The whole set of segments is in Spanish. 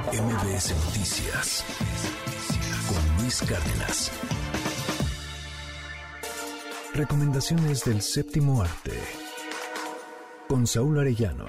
MBS Noticias con Luis Cárdenas. Recomendaciones del séptimo arte con Saúl Arellano.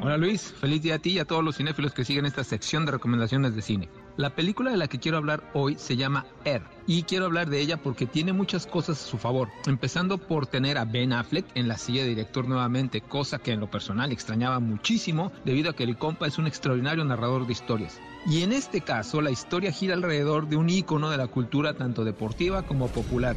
Hola Luis, feliz día a ti y a todos los cinéfilos que siguen esta sección de recomendaciones de cine. La película de la que quiero hablar hoy se llama Air y quiero hablar de ella porque tiene muchas cosas a su favor, empezando por tener a Ben Affleck en la silla de director nuevamente, cosa que en lo personal extrañaba muchísimo debido a que el compa es un extraordinario narrador de historias. Y en este caso la historia gira alrededor de un ícono de la cultura tanto deportiva como popular.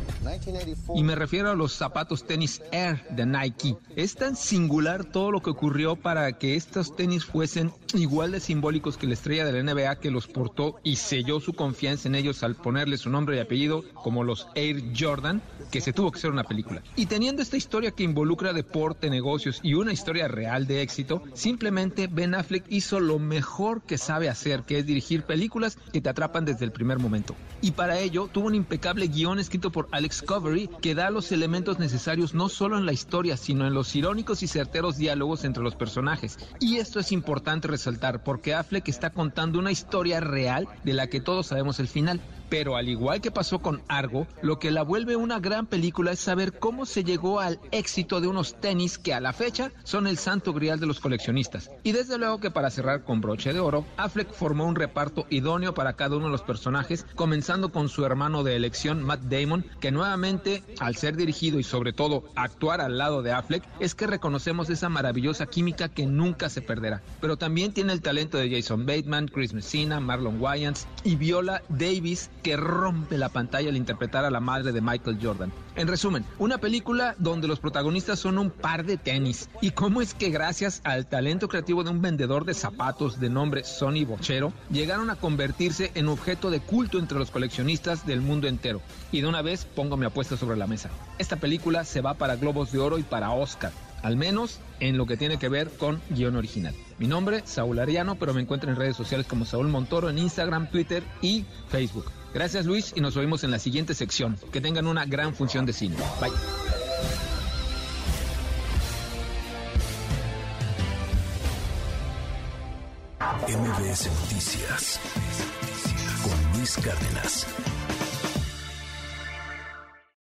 Y me refiero a los zapatos tenis Air de Nike. Es tan singular todo lo que ocurrió para que estos tenis fuesen igual de simbólicos que la estrella de la NBA que los portó y selló su confianza en ellos al ponerle su nombre y apellido como los Air Jordan, que se tuvo que hacer una película. Y teniendo esta historia que involucra deporte, negocios y una historia real de éxito, simplemente Ben Affleck hizo lo mejor que sabe hacer, que es dirigir películas que te atrapan desde el primer momento. Y para ello tuvo un impecable guion escrito por Alex Covery que da los elementos necesarios no solo en la historia, sino en los irónicos y certeros diálogos entre los personajes. Y esto es importante resaltar porque Affleck está contando una historia de la que todos sabemos el final. Pero al igual que pasó con Argo, lo que la vuelve una gran película es saber cómo se llegó al éxito de unos tenis que a la fecha son el santo grial de los coleccionistas. Y desde luego que para cerrar con broche de oro, Affleck formó un reparto idóneo para cada uno de los personajes, comenzando con su hermano de elección, Matt Damon, que nuevamente, al ser dirigido y sobre todo actuar al lado de Affleck, es que reconocemos esa maravillosa química que nunca se perderá. Pero también tiene el talento de Jason Bateman, Chris Messina, Marlon Wayans y Viola Davis, que rompe la pantalla al interpretar a la madre de Michael Jordan. En resumen, una película donde los protagonistas son un par de tenis. ¿Y cómo es que gracias al talento creativo de un vendedor de zapatos de nombre Sonny Bochero, llegaron a convertirse en objeto de culto entre los coleccionistas del mundo entero? Y de una vez pongo mi apuesta sobre la mesa. Esta película se va para Globos de Oro y para Oscar al menos en lo que tiene que ver con guion original. Mi nombre, Saúl Ariano, pero me encuentro en redes sociales como Saúl Montoro en Instagram, Twitter y Facebook. Gracias Luis y nos vemos en la siguiente sección. Que tengan una gran función de cine. Bye. MBS Noticias con Luis Cárdenas.